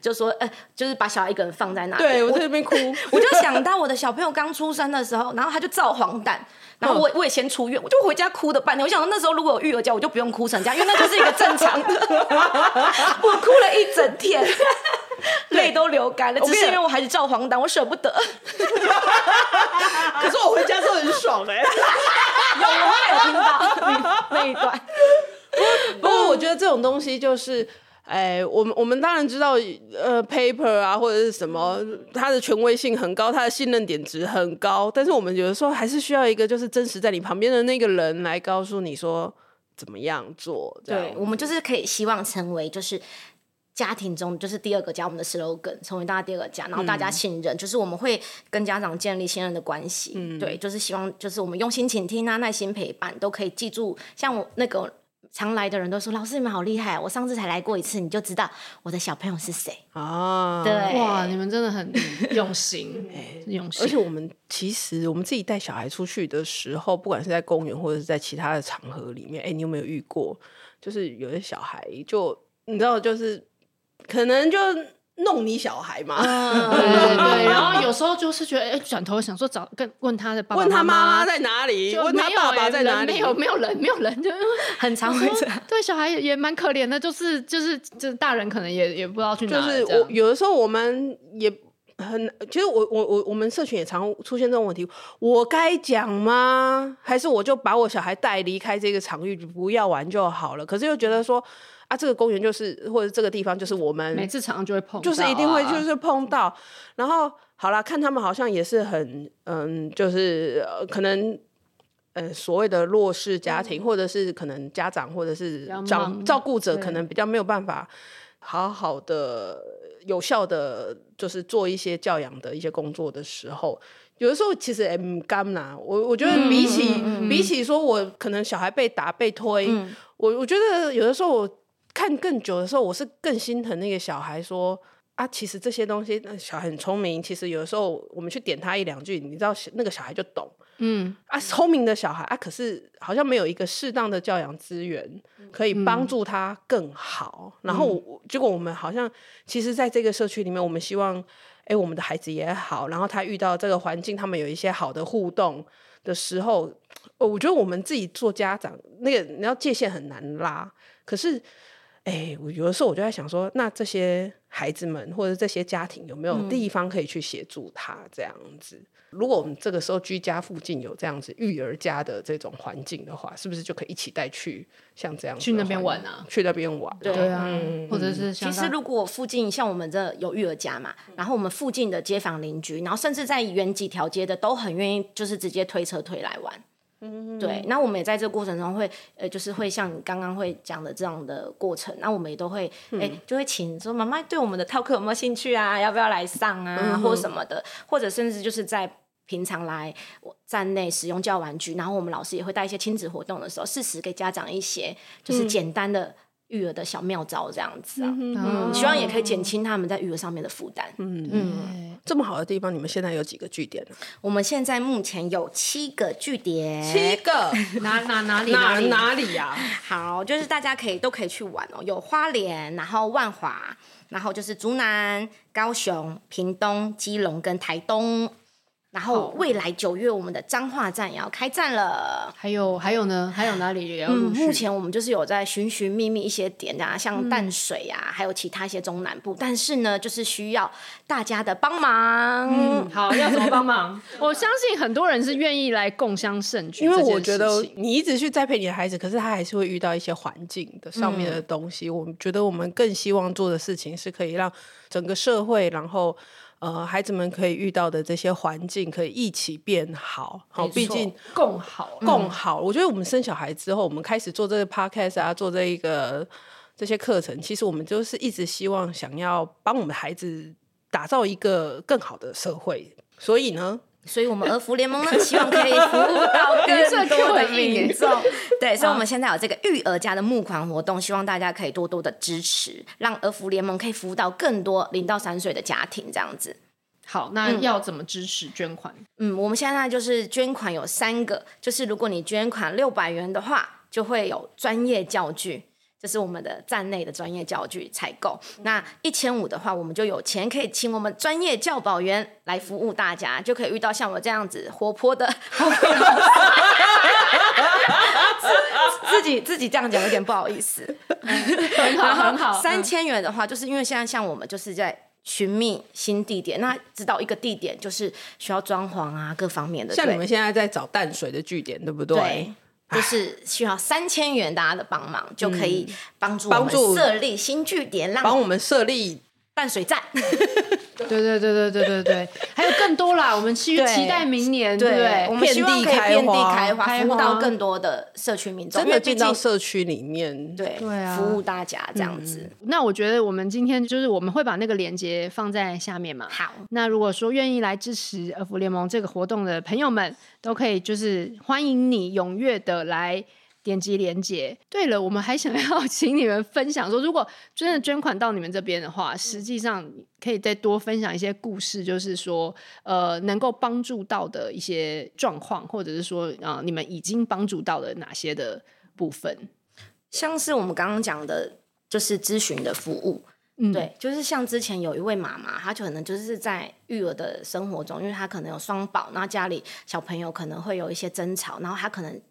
就说，呃，就是把小孩一个人放在那里，对我在那边哭，我就想到我的小朋友刚出生的时候，然后他就造黄疸，然后我我也先出院，我就回家哭的半天。我想到那时候如果有育儿假，我就不用哭成这样，因为那就是一个正常的。我哭了一整天，泪都流干了，只是因为我孩子造黄疸，我舍不得。可是我回家之后很爽哎、欸，有我有听到那一段。不过我觉得这种东西就是，哎，我们我们当然知道，呃，paper 啊或者是什么，它的权威性很高，它的信任点值很高。但是我们有的时候还是需要一个就是真实在你旁边的那个人来告诉你说怎么样做。对，我们就是可以希望成为就是家庭中就是第二个家，我们的 slogan 成为大家第二个家，然后大家信任，嗯、就是我们会跟家长建立信任的关系。嗯，对，就是希望就是我们用心倾听啊，耐心陪伴，都可以记住，像我那个。常来的人都说：“老师，你们好厉害！我上次才来过一次，你就知道我的小朋友是谁啊？”对，哇，你们真的很用心，用心。而且我们其实我们自己带小孩出去的时候，不管是在公园或者是在其他的场合里面，哎，你有没有遇过？就是有些小孩就你知道，就是可能就。弄你小孩嘛？嗯、对对对，然后有时候就是觉得，哎，转头想说找跟问他的爸爸妈妈，问他妈妈在哪里？问他爸爸在哪里？没有没有人，没有人，就 很常会这样。对，小孩也也蛮可怜的，就是就是就是大人可能也也不知道去哪里。就是我有的时候我们也很，其实我我我我们社群也常出现这种问题，我该讲吗？还是我就把我小孩带离开这个场域，不要玩就好了？可是又觉得说。啊，这个公园就是，或者这个地方就是我们每次常常就会碰到，啊，就是一定会就是碰到。然后好啦，看他们好像也是很嗯，就是、呃、可能呃所谓的弱势家庭，嗯、或者是可能家长或者是长照顾者，可能比较没有办法好好的有效的就是做一些教养的一些工作的时候。有的时候其实也不甘呐，我我觉得比起、嗯嗯嗯、比起说，我可能小孩被打被推，嗯、我我觉得有的时候我看更久的时候，我是更心疼那个小孩说啊，其实这些东西，那小孩很聪明，其实有的时候我们去点他一两句，你知道那个小孩就懂，嗯啊，聪明的小孩啊，可是好像没有一个适当的教养资源可以帮助他更好，嗯、然后结果我们好像其实在这个社区里面，我们希望。哎，我们的孩子也好，然后他遇到这个环境，他们有一些好的互动的时候，我觉得我们自己做家长，那个你要界限很难拉。可是，哎，我有的时候我就在想说，那这些孩子们或者这些家庭有没有地方可以去协助他这样子？嗯如果我们这个时候居家附近有这样子育儿家的这种环境的话，是不是就可以一起带去像这样去那边玩啊？去那边玩，对啊，嗯、或者是其实如果附近像我们这有育儿家嘛，然后我们附近的街坊邻居，然后甚至在远几条街的都很愿意，就是直接推车推来玩。嗯，对。那我们也在这个过程中会，呃，就是会像你刚刚会讲的这样的过程，那我们也都会，哎、欸，就会请说妈妈对我们的套课有没有兴趣啊？要不要来上啊？嗯、或什么的，或者甚至就是在。平常来我站内使用教玩具，然后我们老师也会带一些亲子活动的时候，适时给家长一些就是简单的育儿的小妙招，这样子啊，嗯，嗯，希望也可以减轻他们在育儿上面的负担。嗯嗯，这么好的地方，你们现在有几个据点呢？我们现在目前有七个据点，七个 哪哪哪里哪里哪里呀？好，就是大家可以都可以去玩哦，有花莲，然后万华，然后就是竹南、高雄、屏东、基隆跟台东。然后未来九月，我们的彰化站也要开站了。还有还有呢？还有哪里也要、嗯？目前我们就是有在寻寻觅觅一些点啊，像淡水啊，嗯、还有其他一些中南部。但是呢，就是需要大家的帮忙。嗯，好，要怎么帮忙？我相信很多人是愿意来共襄盛举。因为我觉得你一直去栽培你的孩子，可是他还是会遇到一些环境的上面的东西。嗯、我觉得我们更希望做的事情是可以让整个社会，然后。呃，孩子们可以遇到的这些环境，可以一起变好。好，毕竟共好，共好。我觉得我们生小孩之后，我们开始做这个 podcast 啊，做这一个这些课程，其实我们就是一直希望想要帮我们的孩子打造一个更好的社会。所以呢。所以，我们儿福联盟呢，希望可以服务到更多的民众。对，所以，我们现在有这个育儿家的募款活动，希望大家可以多多的支持，让儿福联盟可以服务到更多零到三岁的家庭，这样子。好，那要怎么支持捐款？嗯，我们现在就是捐款有三个，就是如果你捐款六百元的话，就会有专业教具。这是我们的站内的专业教具采购。那一千五的话，我们就有钱可以请我们专业教保员来服务大家，就可以遇到像我这样子活泼的。自己自己这样讲有点不好意思。很好很好。三千元的话，就是因为现在像我们就是在寻觅新地点，那知道一个地点就是需要装潢啊，各方面的。像你们现在在找淡水的据点，对不对？对。就是需要三千元大家的帮忙，就可以帮助我们设立新据点，让帮我们设立淡水站。对对对对对对对，还有更多啦！我们期 期待明年，对，我们希望可以遍地开花，服务到更多的社区民众，真的进到社区里面，对对啊，服务大家这样子。那我觉得我们今天就是我们会把那个链接放在下面嘛。好，那如果说愿意来支持儿福联盟这个活动的朋友们，都可以就是欢迎你踊跃的来。点击连接。对了，我们还想要 请你们分享说，如果真的捐款到你们这边的话，实际上可以再多分享一些故事，就是说，呃，能够帮助到的一些状况，或者是说，啊、呃，你们已经帮助到了哪些的部分？像是我们刚刚讲的，就是咨询的服务，嗯，对，就是像之前有一位妈妈，她就可能就是在育儿的生活中，因为她可能有双宝，然后家里小朋友可能会有一些争吵，然后她可能。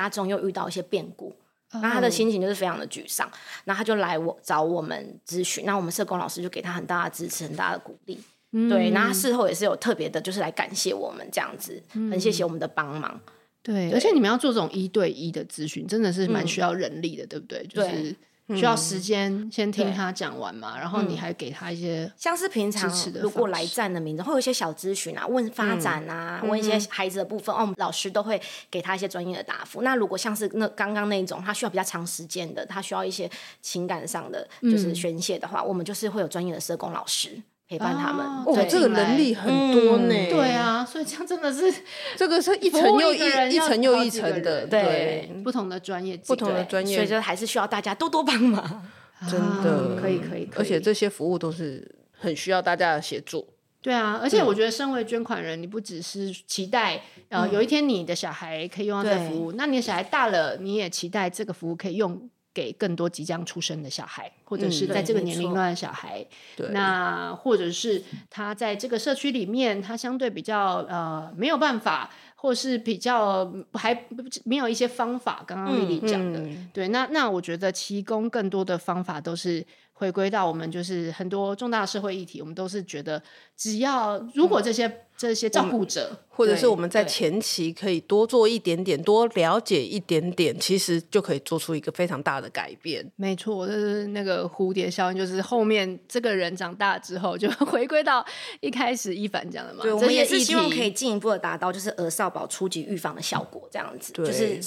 家中又遇到一些变故，那他的心情就是非常的沮丧，那、oh. 他就来我找我们咨询，那我们社工老师就给他很大的支持，很大的鼓励，mm. 对，那他事后也是有特别的，就是来感谢我们这样子，mm. 很谢谢我们的帮忙，对，对，而且你们要做这种一对一的咨询，真的是蛮需要人力的，嗯、对不对？就是。需要时间先听他讲完嘛，然后你还给他一些像是平常如果来站的名字，会有一些小咨询啊，问发展啊，问一些孩子的部分，哦，我们老师都会给他一些专业的答复。那如果像是那刚刚那一种，他需要比较长时间的，他需要一些情感上的就是宣泄的话，我们就是会有专业的社工老师。陪伴他们，哦，这个能力很多呢。对啊，所以这样真的是 这个是一层又一一层又一层的，对，不同的专业，不同的专业，所以就还是需要大家多多帮忙。真的。可以可以，而且这些服务都是很需要大家的协助。对啊，而且我觉得身为捐款人，你不只是期待呃有一天你的小孩可以用到这服务，那你的小孩大了，你也期待这个服务可以用。给更多即将出生的小孩，或者是在这个年龄段的小孩，嗯、那或者是他在这个社区里面，他相对比较呃没有办法，或是比较还没有一些方法。刚刚丽丽讲的，嗯嗯、对，那那我觉得提供更多的方法都是。回归到我们就是很多重大的社会议题，我们都是觉得，只要如果这些、嗯、这些照顾者，或者是我们在前期可以多做一点点，多了解一点点，其实就可以做出一个非常大的改变。没错，就是那个蝴蝶效应，就是后面这个人长大之后，就 回归到一开始一凡讲的嘛。对，我们也是希望可以进一步的达到，就是儿少保初级预防的效果，这样子，就是。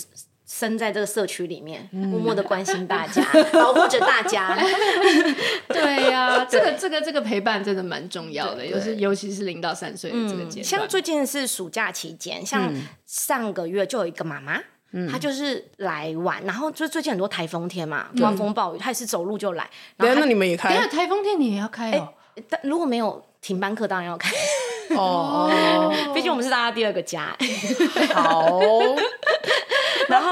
生在这个社区里面，默默的关心大家，保护着大家。对呀，这个这个这个陪伴真的蛮重要的，尤其尤其是零到三岁的这个阶段。像最近是暑假期间，像上个月就有一个妈妈，她就是来玩，然后就最近很多台风天嘛，刮风暴雨，她也是走路就来。对，那你们也开？台风天你也要开哦。但如果没有停班课，当然要开。哦，毕竟我们是大家第二个家。好。然后，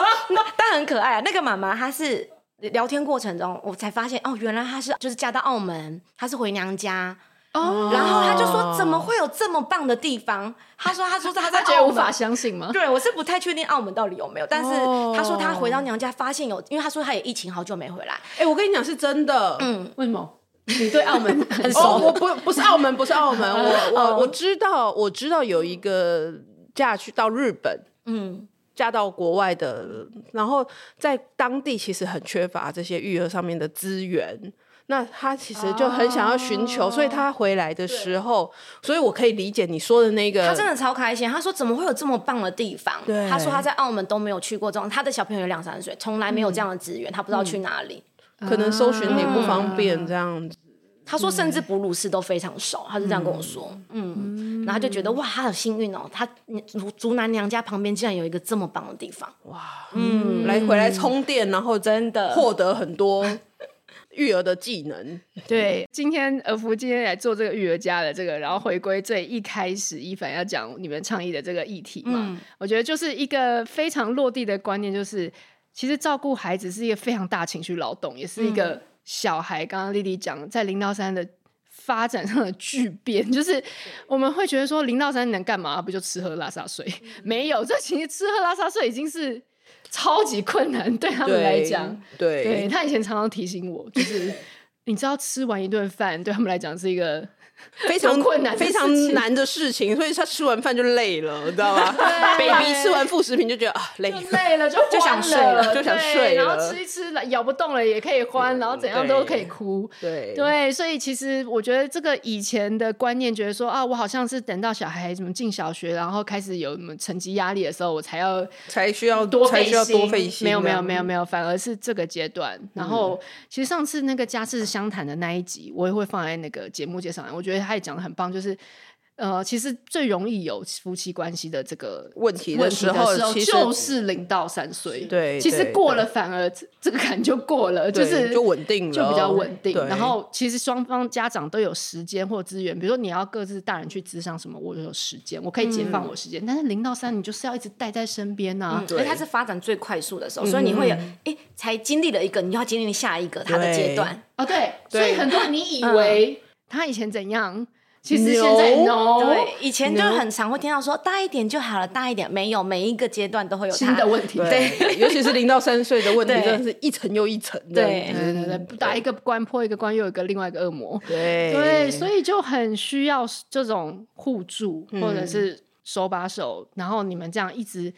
但很可爱啊。那个妈妈，她是聊天过程中，我才发现哦，原来她是就是嫁到澳门，她是回娘家哦。然后她就说，怎么会有这么棒的地方？她说，她说她在觉得无法相信吗？对，我是不太确定澳门到底有没有。但是她说她回到娘家发现有，因为她说她也疫情好久没回来。哎，我跟你讲是真的。嗯，为什么？你对澳门很熟？我不不是澳门，不是澳门。我我我知道，我知道有一个嫁去到日本。嗯。嫁到国外的，然后在当地其实很缺乏这些育儿上面的资源，那他其实就很想要寻求，哦、所以他回来的时候，所以我可以理解你说的那个，他真的超开心。他说怎么会有这么棒的地方？对他说他在澳门都没有去过这种，他的小朋友有两三岁，从来没有这样的资源，嗯、他不知道去哪里，嗯、可能搜寻也不方便这样子。他说，甚至哺乳室都非常少，他是这样跟我说。嗯，然后他就觉得哇，他很幸运哦，他竹南娘家旁边竟然有一个这么棒的地方。哇，嗯，来回来充电，然后真的 获得很多育儿的技能。对，今天儿福今天来做这个育儿家的这个，然后回归最一开始一凡要讲你们倡议的这个议题嘛，我觉得就是一个非常落地的观念，就是其实照顾孩子是一个非常大情绪劳动，也是一个。小孩刚刚丽丽讲，在零到三的发展上的巨变，就是我们会觉得说零到三能干嘛？不就吃喝拉撒睡？没有，这其实吃喝拉撒睡已经是超级困难对他们来讲。对，对，他以前常常提醒我，就是你知道吃完一顿饭对他们来讲是一个。非常困难、非常难的事情，所以他吃完饭就累了，你知道吗？baby 吃完副食品就觉得啊，累了，累了就就想睡了，就想睡了。然后吃一吃，咬不动了也可以欢，然后怎样都可以哭。对对，所以其实我觉得这个以前的观念，觉得说啊，我好像是等到小孩怎么进小学，然后开始有什么成绩压力的时候，我才要才需要多才需要多费心。没有没有没有没有，反而是这个阶段。然后其实上次那个家事湘潭的那一集，我也会放在那个节目介绍。我觉得他也讲的很棒，就是。呃，其实最容易有夫妻关系的这个问题的时候，就是零到三岁。对，其实过了反而这个坎就过了，就是就稳定了，就比较稳定。然后其实双方家长都有时间或资源，比如说你要各自大人去咨商什么，我就有时间，我可以解放我时间。但是零到三，你就是要一直带在身边呐。对，它是发展最快速的时候，所以你会有哎，才经历了一个，你就要经历下一个他的阶段。哦，对，所以很多人你以为他以前怎样？其实现在 no，对，以前就很常会听到说大一点就好了，大一点没有，每一个阶段都会有新的问题，对，尤其是零到三岁的问题，真的是一层又一层，对。对对对，打一个关破一个关，又有一个另外一个恶魔，对。对，所以就很需要这种互助或者是手把手，然后你们这样一直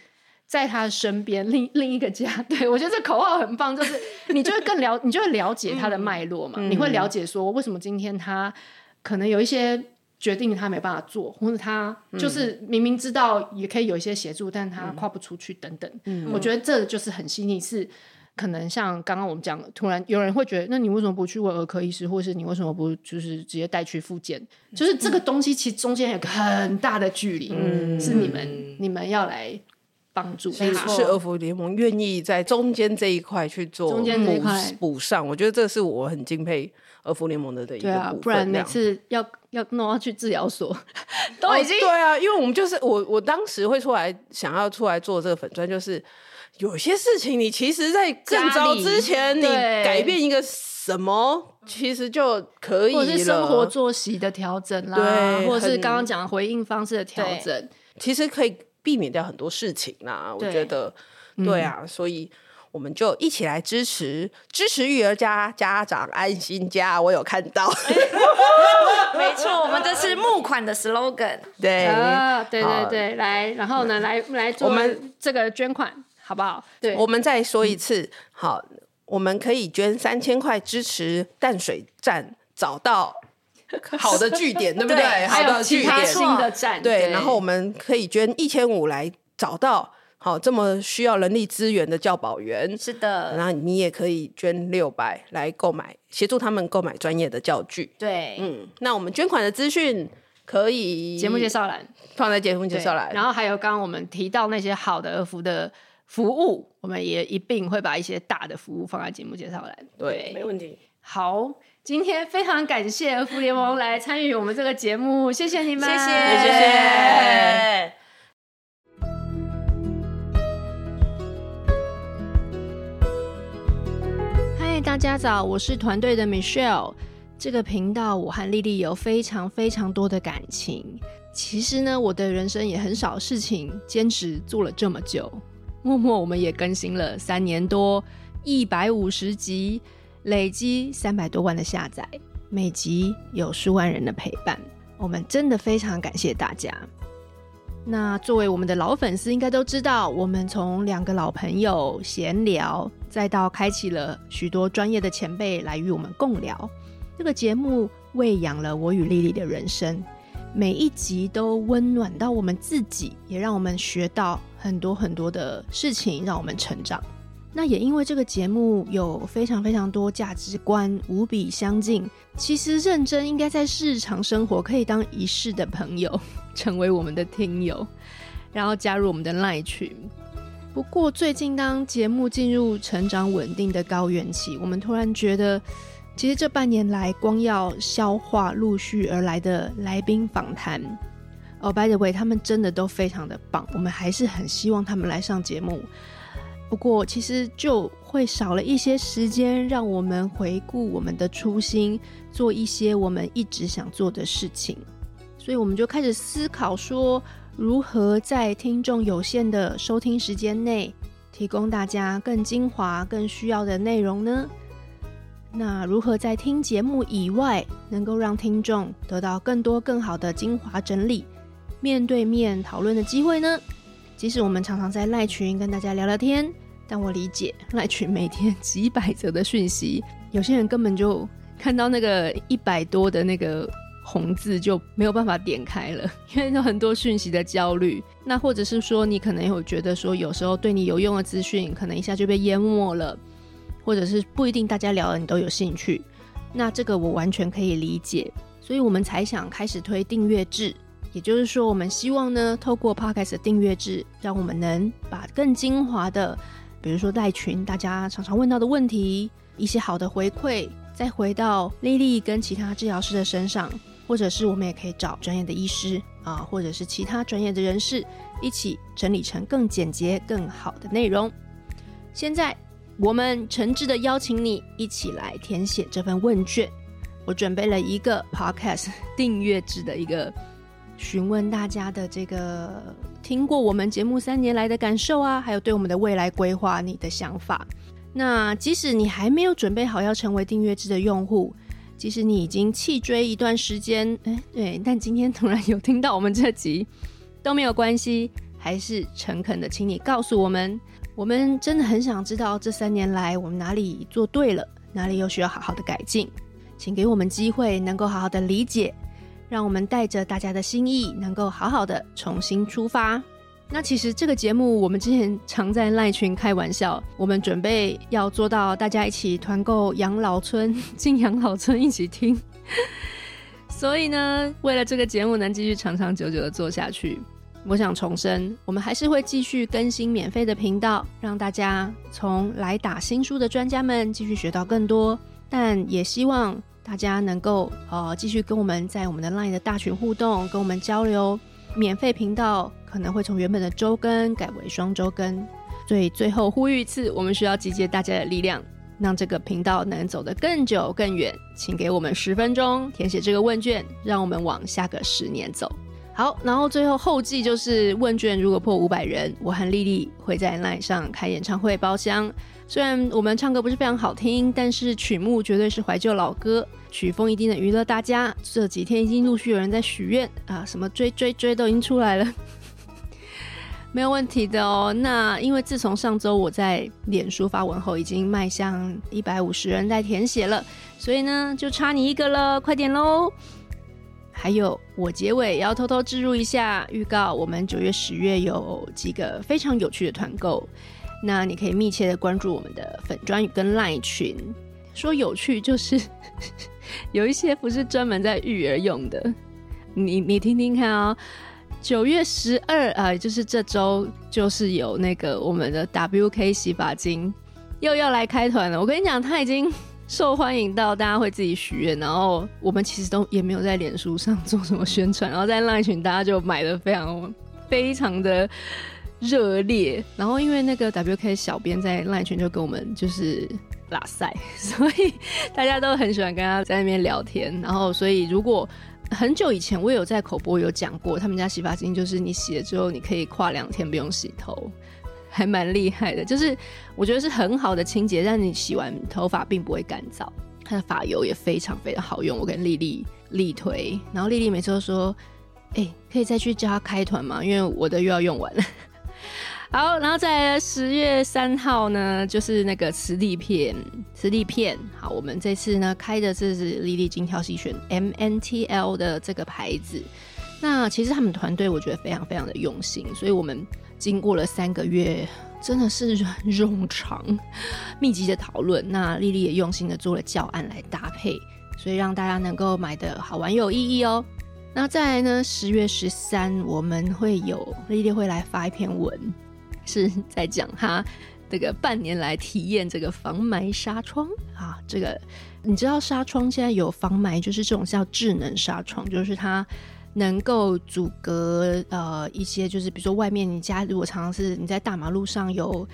在他的身边，另另一个家。对，我觉得这口号很棒，就是你就会更了，你就会了解他的脉络嘛，嗯、你会了解说为什么今天他可能有一些决定他没办法做，或者他就是明明知道也可以有一些协助，但他跨不出去等等。嗯、我觉得这就是很细腻，是可能像刚刚我们讲，突然有人会觉得，那你为什么不去问儿科医师，或是你为什么不就是直接带去复健？就是这个东西其实中间有个很大的距离，嗯、是你们你们要来。帮助是是儿福联盟愿意在中间这一块去做中间这一块补上，我觉得这是我很敬佩儿福联盟的的一个部分。对啊，不然每次要要弄到去治疗所，都已经、哦、对啊，因为我们就是我我当时会出来想要出来做这个粉砖，就是有些事情你其实，在更早之前你改变一个什么，其实就可以了，或者是生活作息的调整啦，对，或者是刚刚讲的回应方式的调整，其实可以。避免掉很多事情啦，我觉得，对啊，嗯、所以我们就一起来支持支持育儿家家长安心家。我有看到，没错，我们这是募款的 slogan。对啊，对对对，来，然后呢，来来做我们这个捐款，好不好？对，我们再说一次，嗯、好，我们可以捐三千块支持淡水站找到。好的据点，对不对？好的据点，新的站，对。然后我们可以捐一千五来找到好这么需要人力资源的教保员。是的。然后你也可以捐六百来购买，协助他们购买专业的教具。对，嗯。那我们捐款的资讯可以节目介绍栏放在节目介绍栏。然后还有刚刚我们提到那些好的儿福的服务，我们也一并会把一些大的服务放在节目介绍栏。对，没问题。好。今天非常感谢儿福联盟来参与我们这个节目，谢谢你们，谢谢，谢谢。大家早，我是团队的 Michelle。这个频道我和丽丽有非常非常多的感情。其实呢，我的人生也很少事情坚持做了这么久，默默我们也更新了三年多，一百五十集。累积三百多万的下载，每集有数万人的陪伴，我们真的非常感谢大家。那作为我们的老粉丝，应该都知道，我们从两个老朋友闲聊，再到开启了许多专业的前辈来与我们共聊，这个节目喂养了我与丽丽的人生，每一集都温暖到我们自己，也让我们学到很多很多的事情，让我们成长。那也因为这个节目有非常非常多价值观无比相近，其实认真应该在日常生活可以当一世的朋友，成为我们的听友，然后加入我们的 LINE 群。不过最近当节目进入成长稳定的高原期，我们突然觉得，其实这半年来光要消化陆续而来的来宾访谈，哦，by the way，他们真的都非常的棒，我们还是很希望他们来上节目。不过，其实就会少了一些时间，让我们回顾我们的初心，做一些我们一直想做的事情。所以，我们就开始思考说，如何在听众有限的收听时间内，提供大家更精华、更需要的内容呢？那如何在听节目以外，能够让听众得到更多、更好的精华整理、面对面讨论的机会呢？即使我们常常在赖群跟大家聊聊天，但我理解赖群每天几百则的讯息，有些人根本就看到那个一百多的那个红字就没有办法点开了，因为有很多讯息的焦虑。那或者是说，你可能有觉得说，有时候对你有用的资讯，可能一下就被淹没了，或者是不一定大家聊的你都有兴趣。那这个我完全可以理解，所以我们才想开始推订阅制。也就是说，我们希望呢，透过 Podcast 的订阅制，让我们能把更精华的，比如说带群大家常常问到的问题，一些好的回馈，再回到丽丽跟其他治疗师的身上，或者是我们也可以找专业的医师啊，或者是其他专业的人士，一起整理成更简洁、更好的内容。现在，我们诚挚的邀请你一起来填写这份问卷。我准备了一个 Podcast 订阅制的一个。询问大家的这个听过我们节目三年来的感受啊，还有对我们的未来规划你的想法。那即使你还没有准备好要成为订阅制的用户，即使你已经弃追一段时间，哎，对，但今天突然有听到我们这集 都没有关系，还是诚恳的，请你告诉我们。我们真的很想知道这三年来我们哪里做对了，哪里又需要好好的改进。请给我们机会，能够好好的理解，让我们带着大家的心意，能够好好的重新出发。那其实这个节目，我们之前常在赖群开玩笑，我们准备要做到大家一起团购养老村，进养老村一起听。所以呢，为了这个节目能继续长长久久的做下去。我想重申，我们还是会继续更新免费的频道，让大家从来打新书的专家们继续学到更多。但也希望大家能够呃继续跟我们在我们的 LINE 的大群互动，跟我们交流。免费频道可能会从原本的周更改为双周更。所以最后呼吁一次，我们需要集结大家的力量，让这个频道能走得更久更远。请给我们十分钟填写这个问卷，让我们往下个十年走。好，然后最后后记就是问卷，如果破五百人，我和丽丽会在 LINE 上开演唱会包厢。虽然我们唱歌不是非常好听，但是曲目绝对是怀旧老歌，曲风一定能娱乐大家。这几天已经陆续有人在许愿啊，什么追追追都已经出来了，没有问题的哦。那因为自从上周我在脸书发文后，已经迈向一百五十人在填写了，所以呢就差你一个了，快点喽！还有，我结尾要偷偷置入一下预告，我们九月、十月有几个非常有趣的团购，那你可以密切的关注我们的粉专跟 LINE 群。说有趣就是 有一些不是专门在育儿用的，你你听听看、哦。九月十二啊，就是这周就是有那个我们的 WK 洗发精又要来开团了。我跟你讲，他已经。受欢迎到大家会自己许愿，然后我们其实都也没有在脸书上做什么宣传，然后在 LINE 群大家就买的非常非常的热烈，然后因为那个 WK 小编在 LINE 群就跟我们就是拉赛，所以大家都很喜欢跟他在那边聊天，然后所以如果很久以前我有在口播有讲过，他们家洗发精就是你洗了之后你可以跨两天不用洗头。还蛮厉害的，就是我觉得是很好的清洁，但你洗完头发并不会干燥。它的发油也非常非常好用，我跟丽丽力推。然后丽丽每次都说：“哎、可以再去叫他开团吗？因为我的又要用完了。”好，然后在十月三号呢，就是那个磁力片，磁力片。好，我们这次呢开的这是丽丽精挑细选 MNTL 的这个牌子。那其实他们团队我觉得非常非常的用心，所以我们。经过了三个月，真的是冗长、密集的讨论。那丽丽也用心的做了教案来搭配，所以让大家能够买的好玩有意义哦。那再来呢，十月十三我们会有丽丽会来发一篇文，是在讲她这个半年来体验这个防霾纱窗啊。这个你知道纱窗现在有防霾，就是这种叫智能纱窗，就是它。能够阻隔呃一些，就是比如说外面你家如果常常是你在大马路上有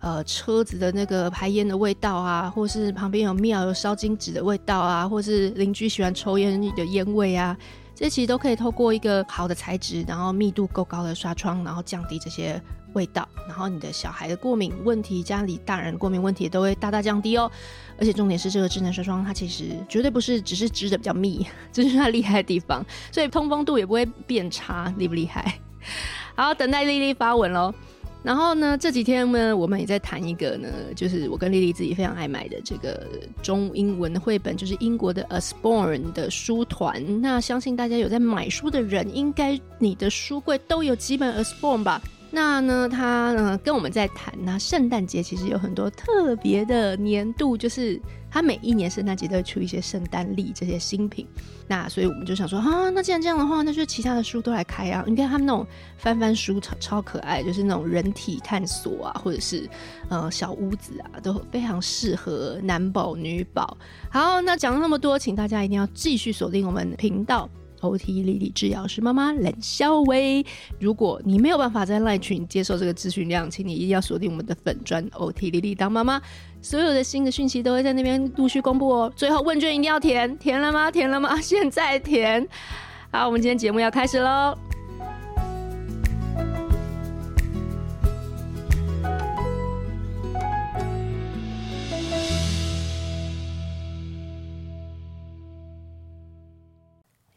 呃车子的那个排烟的味道啊，或是旁边有庙有烧金纸的味道啊，或是邻居喜欢抽烟的烟味啊，这些其实都可以透过一个好的材质，然后密度够高的纱窗，然后降低这些。味道，然后你的小孩的过敏问题，家里大人过敏问题都会大大降低哦。而且重点是这个智能纱窗，它其实绝对不是只是织的比较密，这 就是它厉害的地方，所以通风度也不会变差，厉不厉害？好，等待丽丽发文喽。然后呢，这几天呢，我们也在谈一个呢，就是我跟丽丽自己非常爱买的这个中英文的绘本，就是英国的 As Born 的书团。那相信大家有在买书的人，应该你的书柜都有几本 As Born 吧？那呢，他呢跟我们在谈，那圣诞节其实有很多特别的年度，就是他每一年圣诞节都会出一些圣诞历这些新品。那所以我们就想说，啊，那既然这样的话，那就其他的书都来开啊。你看他们那种翻翻书超超可爱，就是那种人体探索啊，或者是呃小屋子啊，都非常适合男宝女宝。好，那讲了那么多，请大家一定要继续锁定我们的频道。OT 莉莉治疗师妈妈冷笑薇，如果你没有办法在赖群接受这个咨询量，请你一定要锁定我们的粉专 OT 莉莉当妈妈，所有的新的讯息都会在那边陆续公布哦。最后问卷一定要填，填了吗？填了吗？现在填。好，我们今天节目要开始喽。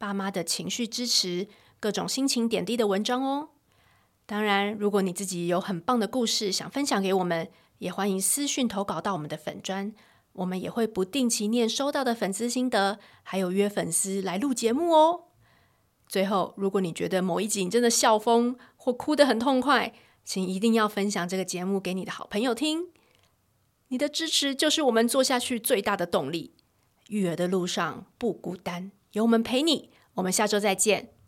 爸妈的情绪支持、各种心情点滴的文章哦。当然，如果你自己有很棒的故事想分享给我们，也欢迎私讯投稿到我们的粉专，我们也会不定期念收到的粉丝心得，还有约粉丝来录节目哦。最后，如果你觉得某一集你真的笑疯或哭得很痛快，请一定要分享这个节目给你的好朋友听。你的支持就是我们做下去最大的动力。育儿的路上不孤单，有我们陪你。我们下周再见。